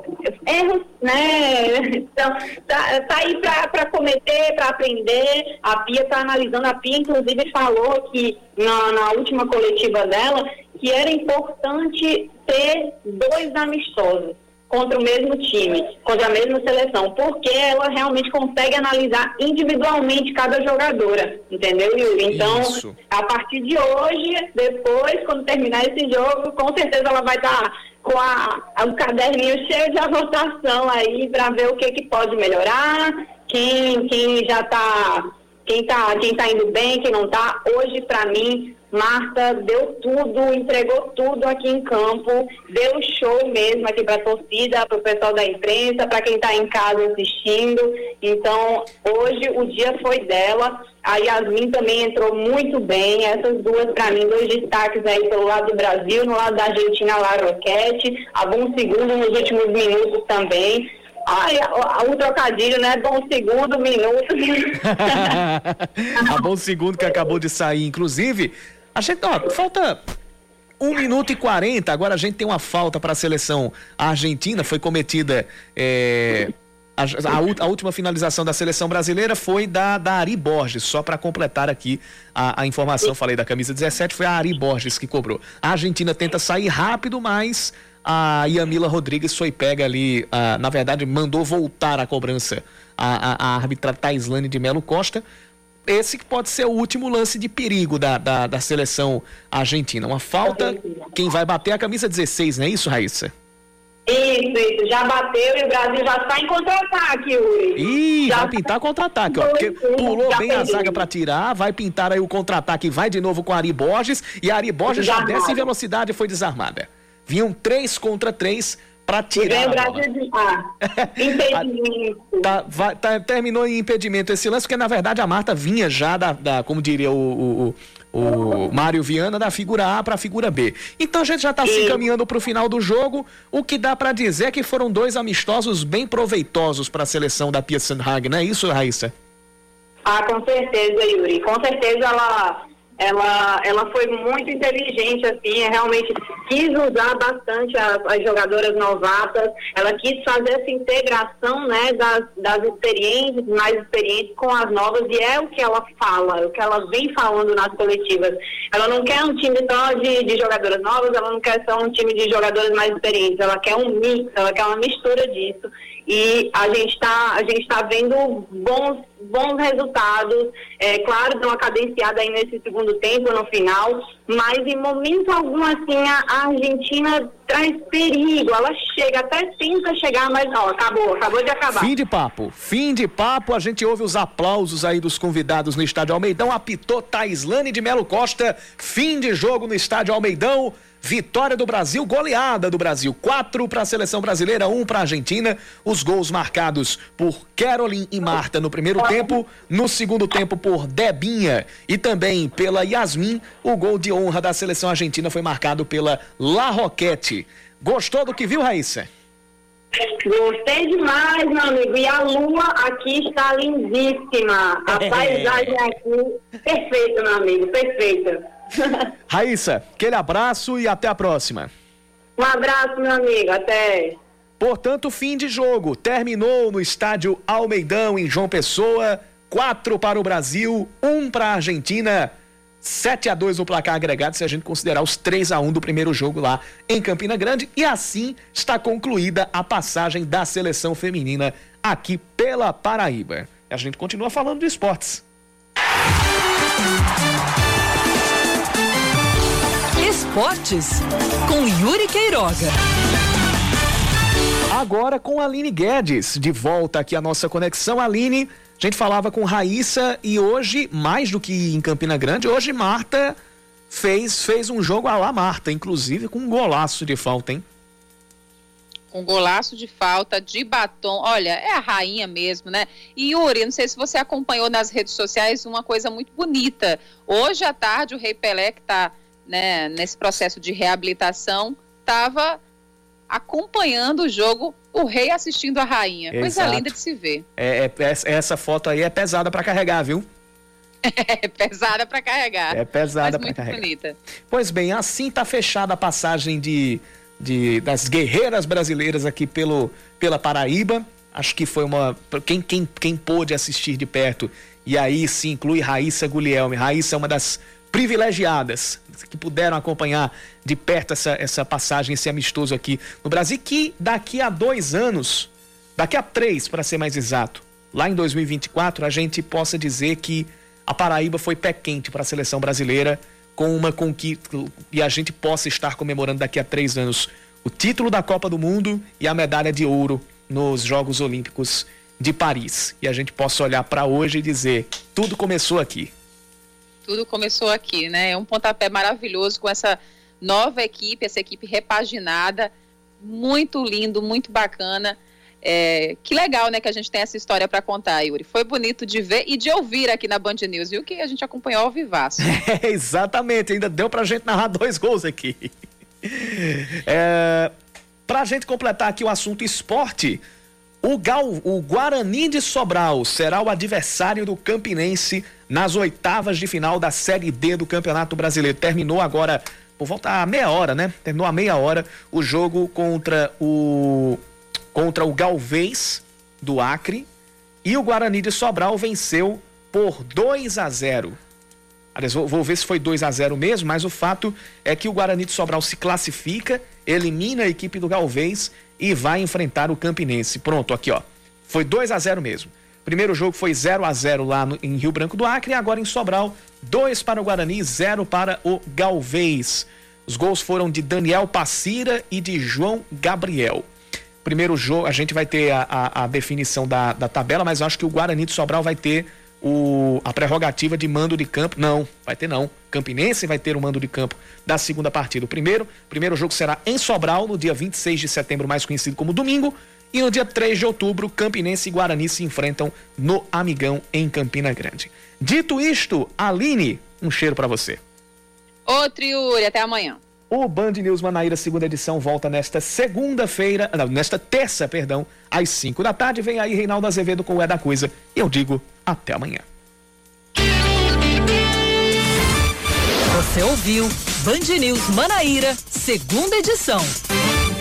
erros, né? Então, tá, tá aí para cometer, para aprender. A Pia está analisando. A Pia, inclusive, falou que na, na última coletiva dela que era importante ter dois amistosos contra o mesmo time, contra a mesma seleção, porque ela realmente consegue analisar individualmente cada jogadora, entendeu, Yuri? Então, Isso. a partir de hoje, depois, quando terminar esse jogo, com certeza ela vai estar com a, o caderninho cheio de anotação aí para ver o que, que pode melhorar, quem, quem já está quem tá, quem tá indo bem, quem não tá. Hoje, para mim, Marta deu tudo, entregou tudo aqui em campo, deu show mesmo aqui para a torcida, para o pessoal da imprensa, para quem está em casa assistindo. Então, hoje o dia foi dela. A Yasmin também entrou muito bem. Essas duas, para mim, dois destaques aí pelo lado do Brasil, no lado da Argentina, a Lara Roquette. A bom segundo nos últimos minutos também. Ai, a- o trocadilho, né? Bom segundo, minuto. a bom segundo que acabou de sair, inclusive. A gente, ó, falta um minuto e 40. Agora a gente tem uma falta para a seleção argentina. Foi cometida. é, a, a a última finalização da seleção brasileira foi da, da Ari Borges. Só para completar aqui a, a informação, falei da camisa 17, foi a Ari Borges que cobrou. A Argentina tenta sair rápido, mas a Yamila Rodrigues foi pega ali. na verdade, mandou voltar a cobrança a, a, a árbitra Taislane de Melo Costa esse que pode ser o último lance de perigo da, da, da seleção argentina. Uma falta, quem vai bater é a camisa 16, não é isso, Raíssa? Isso, isso. Já bateu e o Brasil já está em contra-ataque. Ih, Já vai pintar contra-ataque, ó. Porque pulou já bem a zaga pra tirar, vai pintar aí o contra-ataque, vai de novo com a Ari Borges, e a Ari Borges já Desarmada. desce em velocidade e foi desarmada. Vinham três contra três pra vem tirar o a bola. De... Ah, impedimento. Tá, vai- tá- terminou em impedimento esse lance, porque na verdade a Marta vinha já da, da- como diria o, o, o, o Mário Viana, da figura A para a figura B. Então a gente já está se encaminhando para o final do jogo. O que dá para dizer é que foram dois amistosos bem proveitosos para a seleção da Pia Sandhag, não é isso, Raíssa? Ah, com certeza, Yuri. Com certeza ela, ela, ela foi muito inteligente, assim, é realmente quis usar bastante as, as jogadoras novatas, ela quis fazer essa integração, né, das, das experientes, mais experientes com as novas, e é o que ela fala, é o que ela vem falando nas coletivas. Ela não quer um time só de, de jogadoras novas, ela não quer só um time de jogadoras mais experientes, ela quer um mix, ela quer uma mistura disso. E a gente está a gente tá vendo bons, bons resultados. É claro, deu uma cadenciada aí nesse segundo tempo, no final, mas em momento algum, assim, a, a Argentina traz perigo. Ela chega, até tenta chegar, mas ó, acabou, acabou de acabar. Fim de papo, fim de papo. A gente ouve os aplausos aí dos convidados no Estádio Almeidão. Apitou Taislane de Melo Costa. Fim de jogo no Estádio Almeidão. Vitória do Brasil, goleada do Brasil. Quatro para a seleção brasileira, um para a Argentina. Os gols marcados por Caroline e Marta no primeiro tempo. No segundo tempo, por Debinha e também pela Yasmin. O gol de honra da seleção argentina foi marcado pela La Roquette. Gostou do que viu, Raíssa? Gostei demais, meu amigo. E a lua aqui está lindíssima. A É. paisagem aqui, perfeita, meu amigo, perfeita. Raíssa, aquele abraço e até a próxima. Um abraço, meu amigo. Até. Portanto, fim de jogo. Terminou no estádio Almeidão, em João Pessoa. Quatro para o Brasil, um para a Argentina. 7 a 2 no placar agregado, se a gente considerar os 3 a 1 do primeiro jogo lá em Campina Grande. E assim está concluída a passagem da seleção feminina aqui pela Paraíba. A gente continua falando de esportes. Esportes com Yuri Queiroga. Agora com a Aline Guedes, de volta aqui à nossa conexão. Aline, A gente falava com Raíssa e hoje, mais do que em Campina Grande, hoje Marta fez, fez um jogo a lá Marta, inclusive com um golaço de falta, hein? Com golaço de falta, de batom. Olha, é a rainha mesmo, né? E Yuri, não sei se você acompanhou nas redes sociais uma coisa muito bonita. Hoje à tarde, o Rei Pelé, que está né, nesse processo de reabilitação, estava acompanhando o jogo, o rei assistindo a rainha. Exato. Coisa linda de se ver. É, é, essa foto aí é pesada para carregar, viu? É pesada para carregar. É pesada para carregar. Bonita. Pois bem, assim tá fechada a passagem de, de das guerreiras brasileiras aqui pelo, pela Paraíba. Acho que foi uma. Quem, quem, quem pôde assistir de perto, e aí se inclui Raíssa Guglielmi. Raíssa é uma das privilegiadas que puderam acompanhar de perto essa, essa passagem, esse amistoso aqui no Brasil, que daqui a dois anos, daqui a três, para ser mais exato, lá em 2024, a gente possa dizer que a Paraíba foi pé quente para a seleção brasileira com uma conquista e a gente possa estar comemorando daqui a três anos o título da Copa do Mundo e a medalha de ouro nos Jogos Olímpicos de Paris. E a gente possa olhar para hoje e dizer: tudo começou aqui. Tudo começou aqui, né? É um pontapé maravilhoso com essa nova equipe, essa equipe repaginada, muito lindo, muito bacana. É, que legal, né, que a gente tem essa história para contar, Yuri. Foi bonito de ver e de ouvir aqui na Band News, viu? Que a gente acompanhou ao vivaço. É, exatamente, ainda deu pra gente narrar dois gols aqui. É, pra gente completar aqui o assunto esporte, o, Gal, o Guarani de Sobral será o adversário do Campinense nas oitavas de final da Série D do Campeonato Brasileiro. Terminou agora, por volta a meia hora, né? Terminou a meia hora o jogo contra o contra o Galvez do Acre e o Guarani de Sobral venceu por 2 a 0. Aliás, vou, vou ver se foi 2 a 0 mesmo, mas o fato é que o Guarani de Sobral se classifica, elimina a equipe do Galvez e vai enfrentar o Campinense. Pronto, aqui ó. Foi 2 a 0 mesmo. Primeiro jogo foi 0 a 0 lá no, em Rio Branco do Acre, agora em Sobral, 2 para o Guarani, 0 para o Galvez. Os gols foram de Daniel Passira e de João Gabriel. Primeiro jogo, a gente vai ter a, a, a definição da, da tabela, mas eu acho que o Guarani de Sobral vai ter o, a prerrogativa de mando de campo. Não, vai ter não. Campinense vai ter o mando de campo da segunda partida. O primeiro, primeiro jogo será em Sobral, no dia 26 de setembro, mais conhecido como domingo. E no dia 3 de outubro, Campinense e Guarani se enfrentam no Amigão, em Campina Grande. Dito isto, Aline, um cheiro para você. Outro Yuri, até amanhã. O Band News Manaíra, segunda edição, volta nesta segunda-feira, nesta terça, perdão, às 5 da tarde. Vem aí Reinaldo Azevedo com o É da Coisa. Eu digo até amanhã. Você ouviu Band News Manaíra, segunda edição.